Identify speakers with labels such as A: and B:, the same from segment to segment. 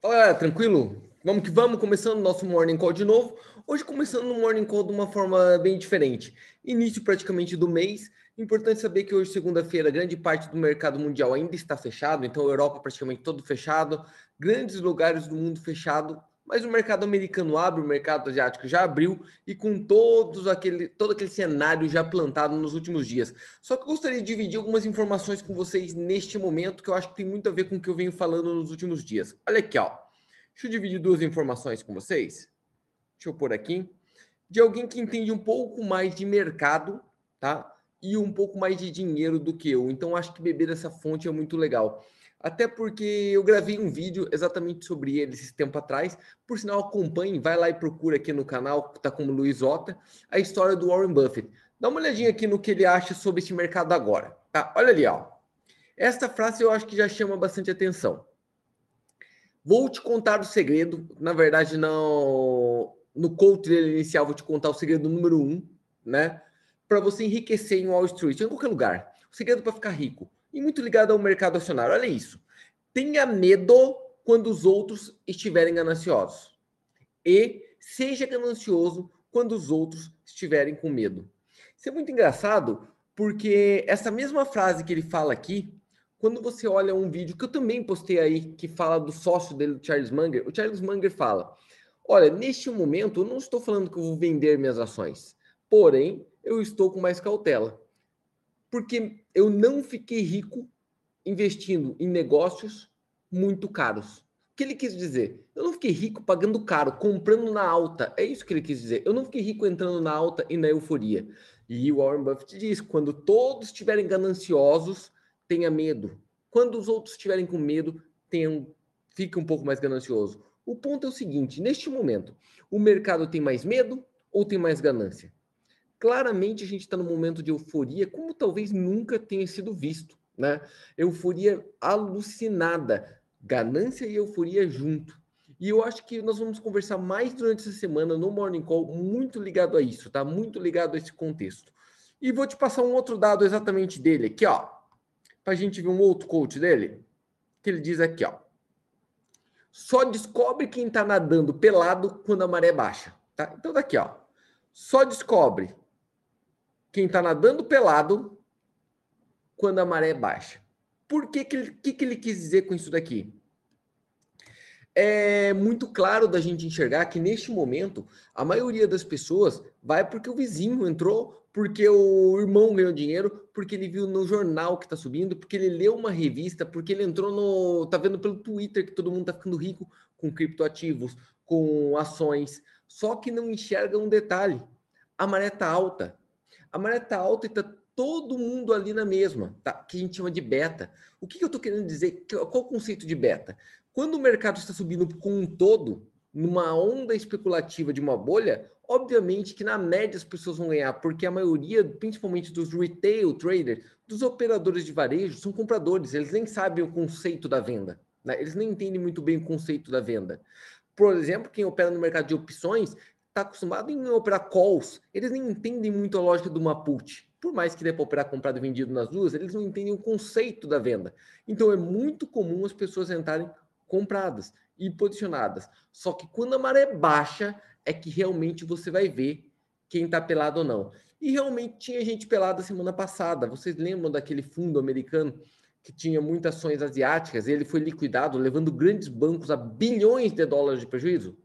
A: Fala, tranquilo? Vamos que vamos, começando o nosso Morning Call de novo. Hoje começando o Morning Call de uma forma bem diferente. Início praticamente do mês. Importante saber que hoje, segunda-feira, grande parte do mercado mundial ainda está fechado, então a Europa praticamente todo fechado, grandes lugares do mundo fechado, mas o mercado americano abre, o mercado asiático já abriu e com todos aquele, todo aquele cenário já plantado nos últimos dias. Só que eu gostaria de dividir algumas informações com vocês neste momento que eu acho que tem muito a ver com o que eu venho falando nos últimos dias. Olha aqui, ó. Deixa eu dividir duas informações com vocês. Deixa eu pôr aqui. De alguém que entende um pouco mais de mercado, tá? E um pouco mais de dinheiro do que eu. Então, acho que beber dessa fonte é muito legal. Até porque eu gravei um vídeo exatamente sobre ele esse tempo atrás. Por sinal, acompanhe, vai lá e procura aqui no canal, está como Luiz Ota, a história do Warren Buffett. Dá uma olhadinha aqui no que ele acha sobre esse mercado agora. Tá? Olha ali, ó. Esta frase eu acho que já chama bastante atenção. Vou te contar o segredo. Na verdade, não. No coach dele inicial, vou te contar o segredo número um, né? Para você enriquecer em Wall Street, em qualquer lugar. O segredo para ficar rico e muito ligado ao mercado acionário. Olha isso. Tenha medo quando os outros estiverem gananciosos. E seja ganancioso quando os outros estiverem com medo. Isso é muito engraçado, porque essa mesma frase que ele fala aqui, quando você olha um vídeo que eu também postei aí, que fala do sócio dele, do Charles Munger, o Charles Munger fala: Olha, neste momento eu não estou falando que eu vou vender minhas ações, porém eu estou com mais cautela porque eu não fiquei rico investindo em negócios muito caros. O que ele quis dizer? Eu não fiquei rico pagando caro, comprando na alta. É isso que ele quis dizer. Eu não fiquei rico entrando na alta e na euforia. E o Warren Buffett diz: quando todos estiverem gananciosos, tenha medo. Quando os outros estiverem com medo, tenham, fique um pouco mais ganancioso. O ponto é o seguinte: neste momento, o mercado tem mais medo ou tem mais ganância? Claramente a gente está num momento de euforia, como talvez nunca tenha sido visto, né? Euforia alucinada, ganância e euforia junto. E eu acho que nós vamos conversar mais durante essa semana no Morning Call, muito ligado a isso, tá? Muito ligado a esse contexto. E vou te passar um outro dado exatamente dele aqui, ó, para a gente ver um outro coach dele, que ele diz aqui, ó. Só descobre quem está nadando pelado quando a maré baixa, tá? Então daqui, ó. Só descobre quem está nadando pelado quando a maré é baixa. Por que, que, ele, que, que ele quis dizer com isso daqui? É muito claro da gente enxergar que neste momento a maioria das pessoas vai porque o vizinho entrou, porque o irmão ganhou dinheiro, porque ele viu no jornal que está subindo, porque ele leu uma revista, porque ele entrou no. tá vendo pelo Twitter que todo mundo está ficando rico com criptoativos, com ações. Só que não enxerga um detalhe: a maré está alta a maré está alta e está todo mundo ali na mesma, tá? que a gente chama de beta. O que, que eu estou querendo dizer? Qual o conceito de beta? Quando o mercado está subindo com um todo, numa onda especulativa de uma bolha, obviamente que na média as pessoas vão ganhar, porque a maioria, principalmente dos retail traders, dos operadores de varejo, são compradores, eles nem sabem o conceito da venda, né? eles nem entendem muito bem o conceito da venda. Por exemplo, quem opera no mercado de opções está acostumado em operar calls, eles nem entendem muito a lógica do uma put. Por mais que dê para operar comprado e vendido nas duas, eles não entendem o conceito da venda. Então é muito comum as pessoas entrarem compradas e posicionadas. Só que quando a maré baixa, é que realmente você vai ver quem está pelado ou não. E realmente tinha gente pelada semana passada. Vocês lembram daquele fundo americano que tinha muitas ações asiáticas? E ele foi liquidado, levando grandes bancos a bilhões de dólares de prejuízo?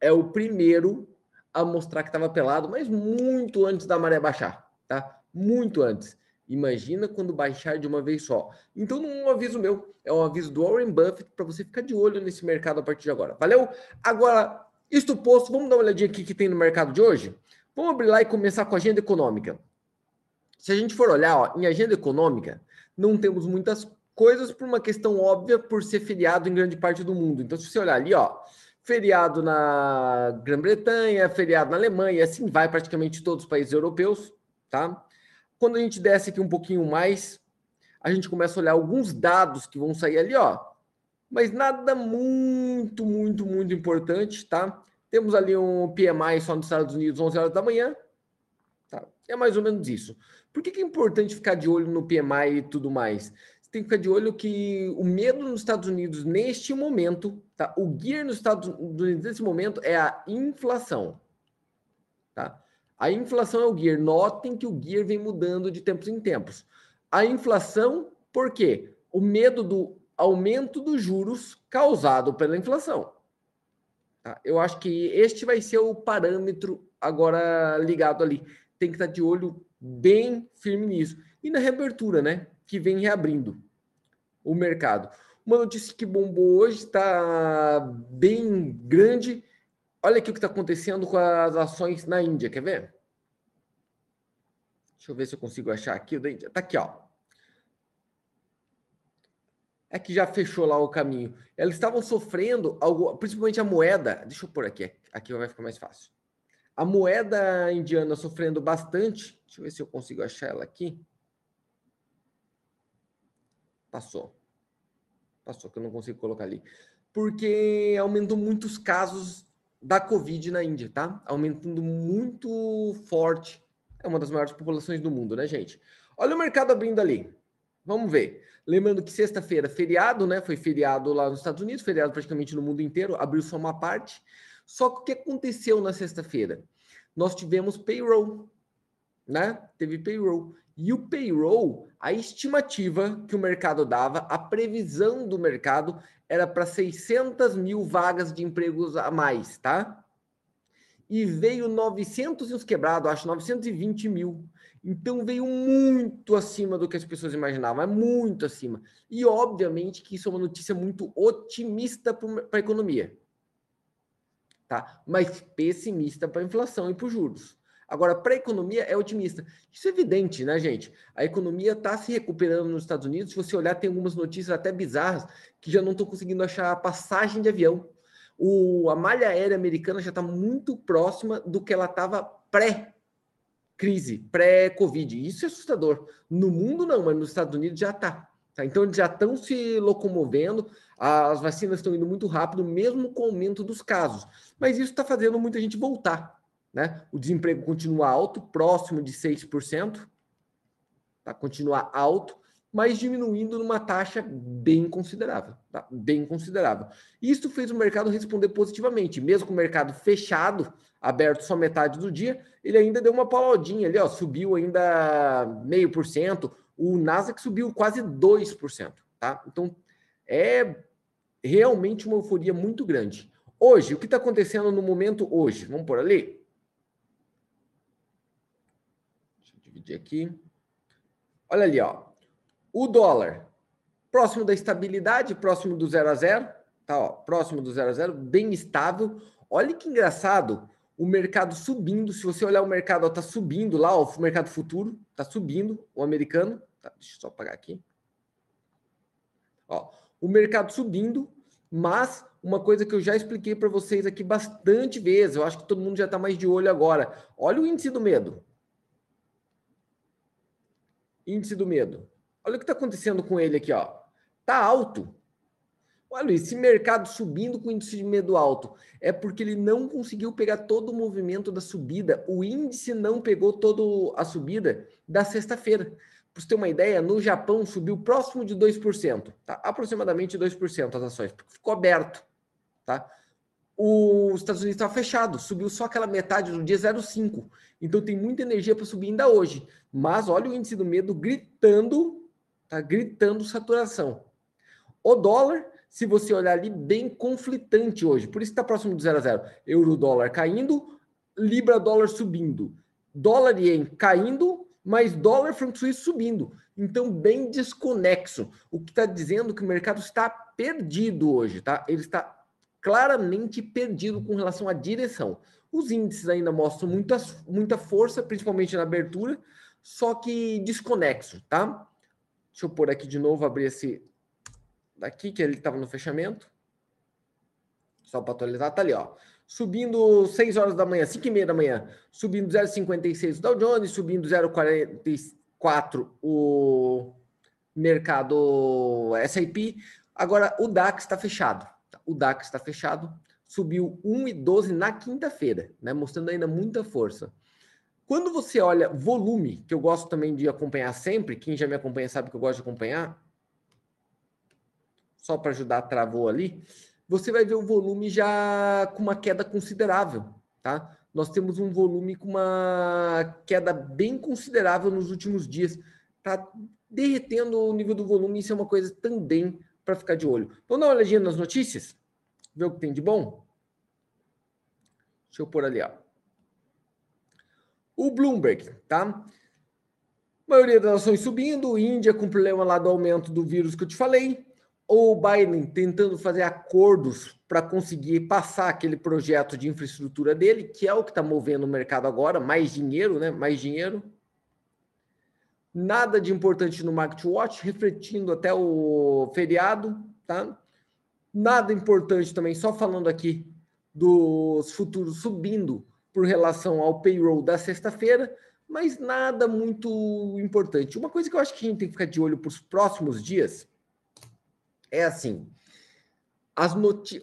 A: É o primeiro a mostrar que estava pelado, mas muito antes da maré baixar, tá? Muito antes. Imagina quando baixar de uma vez só. Então, não é um aviso meu, é um aviso do Warren Buffett para você ficar de olho nesse mercado a partir de agora. Valeu? Agora, isto posto, vamos dar uma olhadinha aqui que tem no mercado de hoje? Vamos abrir lá e começar com a agenda econômica. Se a gente for olhar, ó, em agenda econômica, não temos muitas coisas por uma questão óbvia por ser feriado em grande parte do mundo. Então, se você olhar ali, ó, feriado na Grã-Bretanha, feriado na Alemanha, assim vai praticamente todos os países europeus, tá? Quando a gente desce aqui um pouquinho mais, a gente começa a olhar alguns dados que vão sair ali, ó. Mas nada muito, muito, muito importante, tá? Temos ali um PMI só nos Estados Unidos, 11 horas da manhã. Tá? É mais ou menos isso. Por que, que é importante ficar de olho no PMI e tudo mais? você tem que ficar de olho que o medo nos Estados Unidos neste momento, tá? O gear nos Estados Unidos nesse momento é a inflação, tá? A inflação é o gear. Notem que o gear vem mudando de tempos em tempos. A inflação, por quê? O medo do aumento dos juros causado pela inflação. Tá? Eu acho que este vai ser o parâmetro agora ligado ali. Tem que estar de olho bem firme nisso. E na reabertura, né? Que vem reabrindo o mercado. Uma notícia que bombou hoje está bem grande. Olha aqui o que está acontecendo com as ações na Índia. Quer ver? Deixa eu ver se eu consigo achar aqui o da Índia. Está aqui, ó. É que já fechou lá o caminho. Eles estavam sofrendo, algo, principalmente a moeda. Deixa eu pôr aqui. Aqui vai ficar mais fácil. A moeda indiana sofrendo bastante. Deixa eu ver se eu consigo achar ela aqui. Passou. Passou, que eu não consigo colocar ali. Porque aumentou muitos casos da Covid na Índia, tá? Aumentando muito forte. É uma das maiores populações do mundo, né, gente? Olha o mercado abrindo ali. Vamos ver. Lembrando que sexta-feira, feriado, né? Foi feriado lá nos Estados Unidos, feriado praticamente no mundo inteiro, abriu só uma parte. Só que o que aconteceu na sexta-feira? Nós tivemos payroll, né? Teve payroll. E o payroll, a estimativa que o mercado dava, a previsão do mercado era para 600 mil vagas de empregos a mais, tá? E veio 900 e uns quebrados, acho 920 mil. Então veio muito acima do que as pessoas imaginavam, é muito acima. E obviamente que isso é uma notícia muito otimista para a economia, tá? Mas pessimista para a inflação e para os juros. Agora, para a economia é otimista. Isso é evidente, né, gente? A economia está se recuperando nos Estados Unidos. Se você olhar, tem algumas notícias até bizarras que já não estão conseguindo achar passagem de avião. O, a malha aérea americana já está muito próxima do que ela estava pré-crise, pré-Covid. Isso é assustador. No mundo, não, mas nos Estados Unidos já está. Tá? Então, eles já estão se locomovendo, as vacinas estão indo muito rápido, mesmo com o aumento dos casos. Mas isso está fazendo muita gente voltar né? O desemprego continua alto, próximo de 6%, tá? continua alto, mas diminuindo numa taxa bem considerável, tá? bem considerável. Isso fez o mercado responder positivamente, mesmo com o mercado fechado, aberto só metade do dia, ele ainda deu uma paladinha ali, ó, subiu ainda meio por cento, o Nasdaq subiu quase 2%, tá? Então, é realmente uma euforia muito grande. Hoje, o que está acontecendo no momento hoje? Vamos por ali? Dividir aqui. Olha ali, ó. O dólar próximo da estabilidade, próximo do zero a zero, tá, ó, próximo do zero a zero, bem estável. Olha que engraçado, o mercado subindo. Se você olhar o mercado, ó, tá subindo lá, ó, o mercado futuro tá subindo, o americano. Tá, deixa eu só apagar aqui. Ó, o mercado subindo, mas uma coisa que eu já expliquei para vocês aqui bastante vezes, eu acho que todo mundo já está mais de olho agora. Olha o índice do medo. Índice do medo. Olha o que está acontecendo com ele aqui, ó. Tá alto. Olha, esse mercado subindo com índice de medo alto é porque ele não conseguiu pegar todo o movimento da subida. O índice não pegou toda a subida da sexta-feira. Para você ter uma ideia, no Japão subiu próximo de 2%, tá? Aproximadamente 2% as ações, porque ficou aberto, tá? Os Estados Unidos estava fechado, subiu só aquela metade no dia 0,5. Então tem muita energia para subir ainda hoje. Mas olha o índice do medo gritando, tá gritando saturação. O dólar, se você olhar ali, bem conflitante hoje. Por isso está próximo do 0 a 0. Euro dólar caindo, libra dólar subindo. Dólar ien caindo, mas dólar franco suíço subindo. Então, bem desconexo. O que está dizendo que o mercado está perdido hoje, tá? Ele está claramente perdido com relação à direção. Os índices ainda mostram muita, muita força, principalmente na abertura, só que desconexo, tá? Deixa eu pôr aqui de novo, abrir esse daqui, que ele estava no fechamento. Só para atualizar, tá ali, ó. Subindo 6 horas da manhã, 5 e meia da manhã, subindo 0,56 o Dow Jones, subindo 0,44 o mercado S&P. Agora, o DAX está fechado. O DAX está fechado, subiu 1,12 na quinta-feira, né, mostrando ainda muita força. Quando você olha volume, que eu gosto também de acompanhar sempre, quem já me acompanha sabe que eu gosto de acompanhar, só para ajudar, travou ali, você vai ver o volume já com uma queda considerável, tá? Nós temos um volume com uma queda bem considerável nos últimos dias. Tá derretendo o nível do volume, isso é uma coisa também para ficar de olho. Vamos dar uma olhadinha nas notícias? Ver o que tem de bom? Deixa eu pôr ali, ó. O Bloomberg, tá? maioria das nações subindo, Índia com problema lá do aumento do vírus que eu te falei, ou Biden tentando fazer acordos para conseguir passar aquele projeto de infraestrutura dele, que é o que está movendo o mercado agora, mais dinheiro, né? Mais dinheiro. Nada de importante no Market Watch, refletindo até o feriado, tá? Nada importante também, só falando aqui dos futuros subindo por relação ao payroll da sexta-feira, mas nada muito importante. Uma coisa que eu acho que a gente tem que ficar de olho para os próximos dias é assim: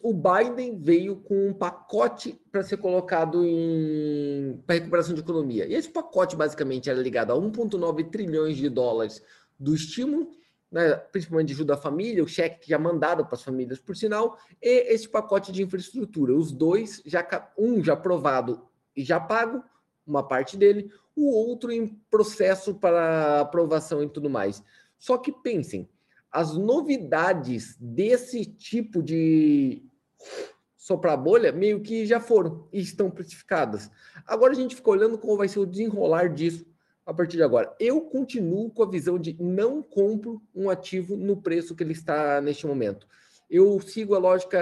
A: o Biden veio com um pacote para ser colocado em para recuperação de economia. E esse pacote basicamente era ligado a 1,9 trilhões de dólares do estímulo, né, principalmente de ajuda à família, o cheque que já mandado para as famílias, por sinal, e esse pacote de infraestrutura. Os dois, já um já aprovado e já pago, uma parte dele, o outro em processo para aprovação e tudo mais. Só que pensem, as novidades desse tipo de soprar bolha meio que já foram e estão precificadas. Agora a gente fica olhando como vai ser o desenrolar disso a partir de agora. Eu continuo com a visão de não compro um ativo no preço que ele está neste momento. Eu sigo a lógica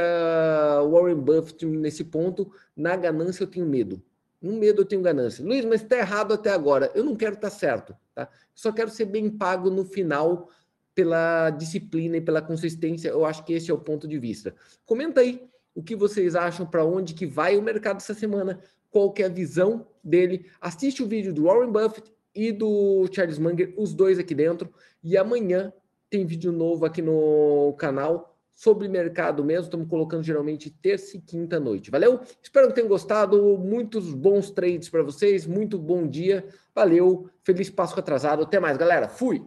A: Warren Buffett nesse ponto. Na ganância eu tenho medo. No medo eu tenho ganância. Luiz, mas está errado até agora. Eu não quero estar tá certo. Tá? Só quero ser bem pago no final pela disciplina e pela consistência. Eu acho que esse é o ponto de vista. Comenta aí o que vocês acham, para onde que vai o mercado essa semana, qual que é a visão dele. Assiste o vídeo do Warren Buffett e do Charles Munger, os dois aqui dentro. E amanhã tem vídeo novo aqui no canal sobre mercado mesmo. Estamos colocando geralmente terça e quinta noite. Valeu? Espero que tenham gostado. Muitos bons trades para vocês. Muito bom dia. Valeu. Feliz Páscoa atrasado. Até mais, galera. Fui.